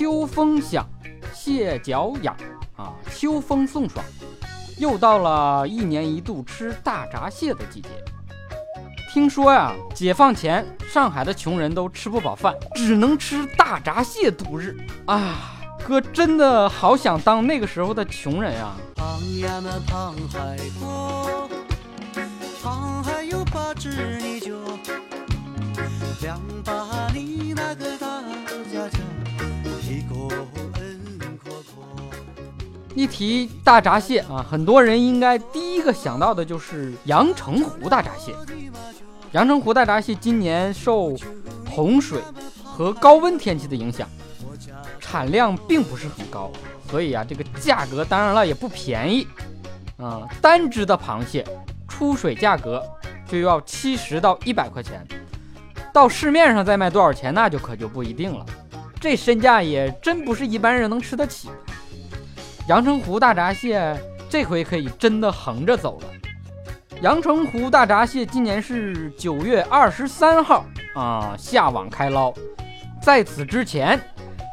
秋风响，蟹脚痒啊，秋风送爽，又到了一年一度吃大闸蟹的季节。听说呀，解放前上海的穷人都吃不饱饭，只能吃大闸蟹度日啊！哥真的好想当那个时候的穷人呀！胖呀那胖海波，胖海有八只一提大闸蟹啊，很多人应该第一个想到的就是阳澄湖大闸蟹。阳澄湖大闸蟹今年受洪水和高温天气的影响，产量并不是很高，所以啊，这个价格当然了也不便宜啊。单只的螃蟹出水价格就要七十到一百块钱，到市面上再卖多少钱那就可就不一定了。这身价也真不是一般人能吃得起。阳澄湖大闸蟹这回可以真的横着走了。阳澄湖大闸蟹今年是九月二十三号啊下网开捞，在此之前，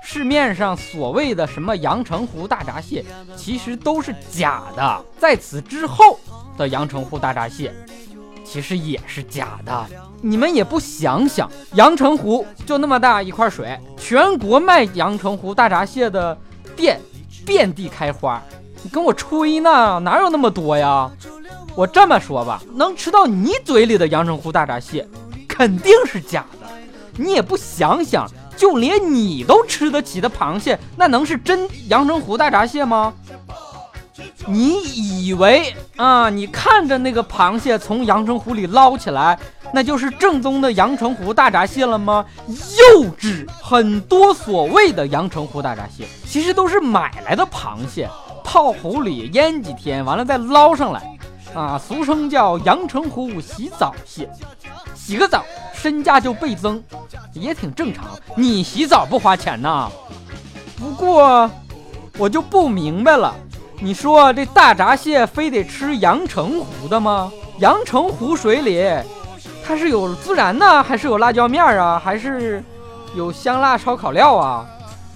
市面上所谓的什么阳澄湖大闸蟹，其实都是假的。在此之后的阳澄湖大闸蟹，其实也是假的。你们也不想想，阳澄湖就那么大一块水，全国卖阳澄湖大闸蟹的店遍地开花，你跟我吹呢？哪有那么多呀？我这么说吧，能吃到你嘴里的阳澄湖大闸蟹，肯定是假的。你也不想想，就连你都吃得起的螃蟹，那能是真阳澄湖大闸蟹吗？你以为啊，你看着那个螃蟹从阳澄湖里捞起来，那就是正宗的阳澄湖大闸蟹了吗？幼稚！很多所谓的阳澄湖大闸蟹，其实都是买来的螃蟹，泡湖里腌几天，完了再捞上来。啊，俗称叫阳澄湖洗澡蟹，洗个澡身价就倍增，也挺正常。你洗澡不花钱呐？不过我就不明白了，你说这大闸蟹非得吃阳澄湖的吗？阳澄湖水里它是有孜然呢，还是有辣椒面啊，还是有香辣烧烤料啊？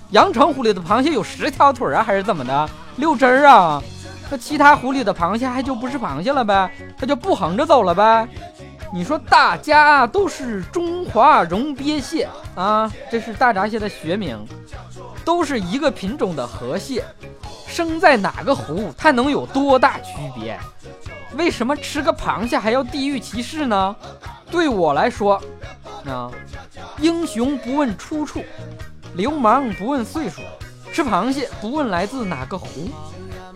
阳澄湖里的螃蟹有十条腿啊，还是怎么的？六汁儿啊？那其他湖里的螃蟹还就不是螃蟹了呗？它就不横着走了呗？你说大家都是中华绒鳖蟹啊，这是大闸蟹的学名，都是一个品种的河蟹，生在哪个湖它能有多大区别？为什么吃个螃蟹还要地域歧视呢？对我来说，啊，英雄不问出处，流氓不问岁数，吃螃蟹不问来自哪个湖。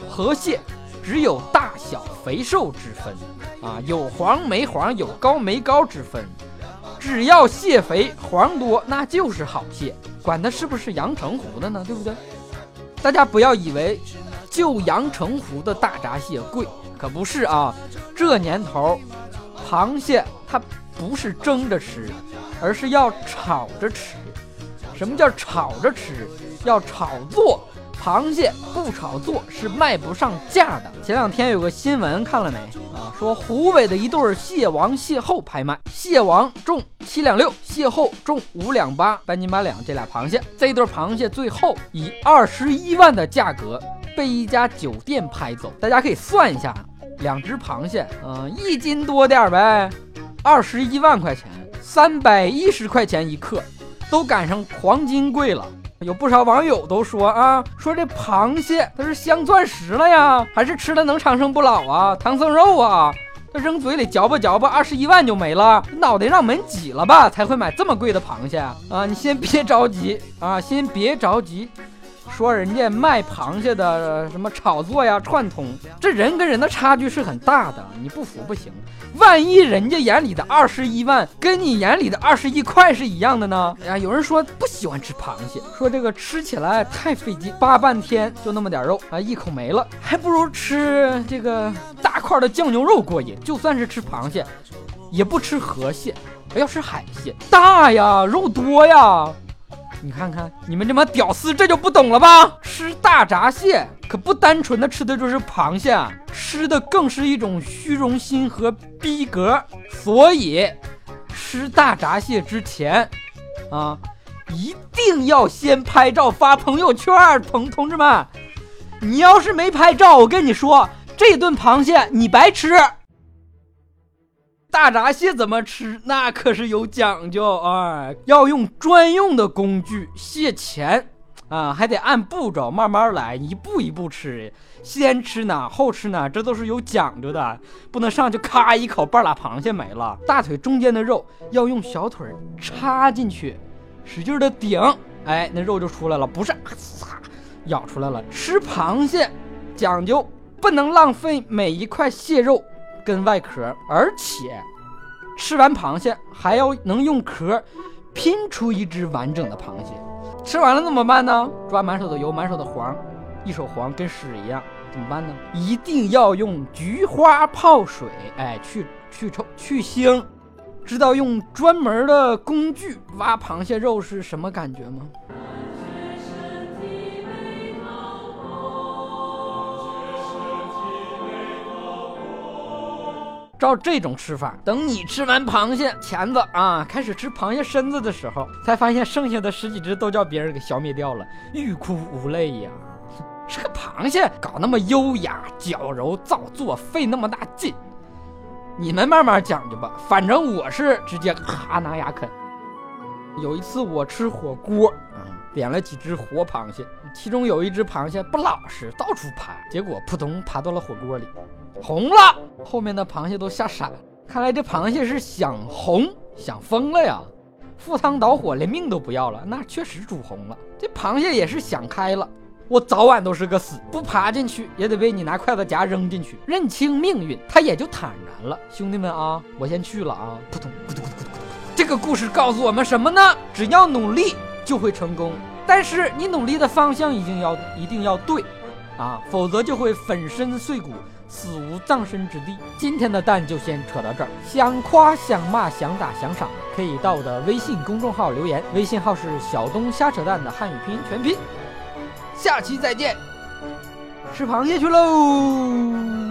河蟹只有大小肥瘦之分啊，有黄没黄，有高没高之分。只要蟹肥黄多，那就是好蟹，管它是不是阳澄湖的呢？对不对？大家不要以为就阳澄湖的大闸蟹贵，可不是啊。这年头，螃蟹它不是蒸着吃，而是要炒着吃。什么叫炒着吃？要炒作。螃蟹不炒作是卖不上价的。前两天有个新闻看了没啊？说湖北的一对蟹王蟹后拍卖，蟹王重七两六，蟹后重五两八，半斤八两。这俩螃蟹，这一对螃蟹最后以二十一万的价格被一家酒店拍走。大家可以算一下，两只螃蟹，嗯，一斤多点呗，二十一万块钱，三百一十块钱一克，都赶上黄金贵了。有不少网友都说啊，说这螃蟹它是镶钻石了呀，还是吃了能长生不老啊？唐僧肉啊，它扔嘴里嚼吧嚼吧，二十一万就没了，脑袋让门挤了吧才会买这么贵的螃蟹啊？你先别着急啊，先别着急。说人家卖螃蟹的什么炒作呀、串通，这人跟人的差距是很大的，你不服不行。万一人家眼里的二十一万跟你眼里的二十一块是一样的呢？哎呀，有人说不喜欢吃螃蟹，说这个吃起来太费劲，扒半天就那么点肉啊，一口没了，还不如吃这个大块的酱牛肉过瘾。就算是吃螃蟹，也不吃河蟹，要吃海蟹，大呀，肉多呀。你看看你们这帮屌丝，这就不懂了吧？吃大闸蟹可不单纯的吃的就是螃蟹，吃的更是一种虚荣心和逼格。所以吃大闸蟹之前，啊，一定要先拍照发朋友圈，同同志们，你要是没拍照，我跟你说，这顿螃蟹你白吃。大闸蟹怎么吃？那可是有讲究啊！要用专用的工具蟹钳啊，还得按步骤慢慢来，一步一步吃。先吃哪，后吃哪，这都是有讲究的，不能上去咔一口半拉螃蟹没了。大腿中间的肉要用小腿插进去，使劲的顶，哎，那肉就出来了，不是啊，咬出来了。吃螃蟹讲究，不能浪费每一块蟹肉。跟外壳，而且吃完螃蟹还要能用壳拼出一只完整的螃蟹。吃完了怎么办呢？抓满手的油，满手的黄，一手黄跟屎一样，怎么办呢？一定要用菊花泡水，哎，去去臭去腥。知道用专门的工具挖螃蟹肉是什么感觉吗？照这种吃法，等你吃完螃蟹钳子啊，开始吃螃蟹身子的时候，才发现剩下的十几只都叫别人给消灭掉了，欲哭无泪呀！吃个螃蟹搞那么优雅、矫揉造作，费那么大劲，你们慢慢讲究吧。反正我是直接咔拿牙啃。有一次我吃火锅啊，点了几只活螃蟹，其中有一只螃蟹不老实，到处爬，结果扑通爬到了火锅里。红了，后面的螃蟹都吓傻了。看来这螃蟹是想红想疯了呀，赴汤蹈火，连命都不要了。那确实煮红了。这螃蟹也是想开了，我早晚都是个死，不爬进去也得被你拿筷子夹扔进去，认清命运，他也就坦然了。兄弟们啊，我先去了啊！扑通咕嘟咕嘟咕嘟咕嘟。这个故事告诉我们什么呢？只要努力就会成功，但是你努力的方向一定要一定要对，啊，否则就会粉身碎骨。死无葬身之地。今天的蛋就先扯到这儿。想夸、想骂、想打、想赏，可以到我的微信公众号留言。微信号是小东瞎扯蛋的汉语拼音全拼。下期再见，吃螃蟹去喽！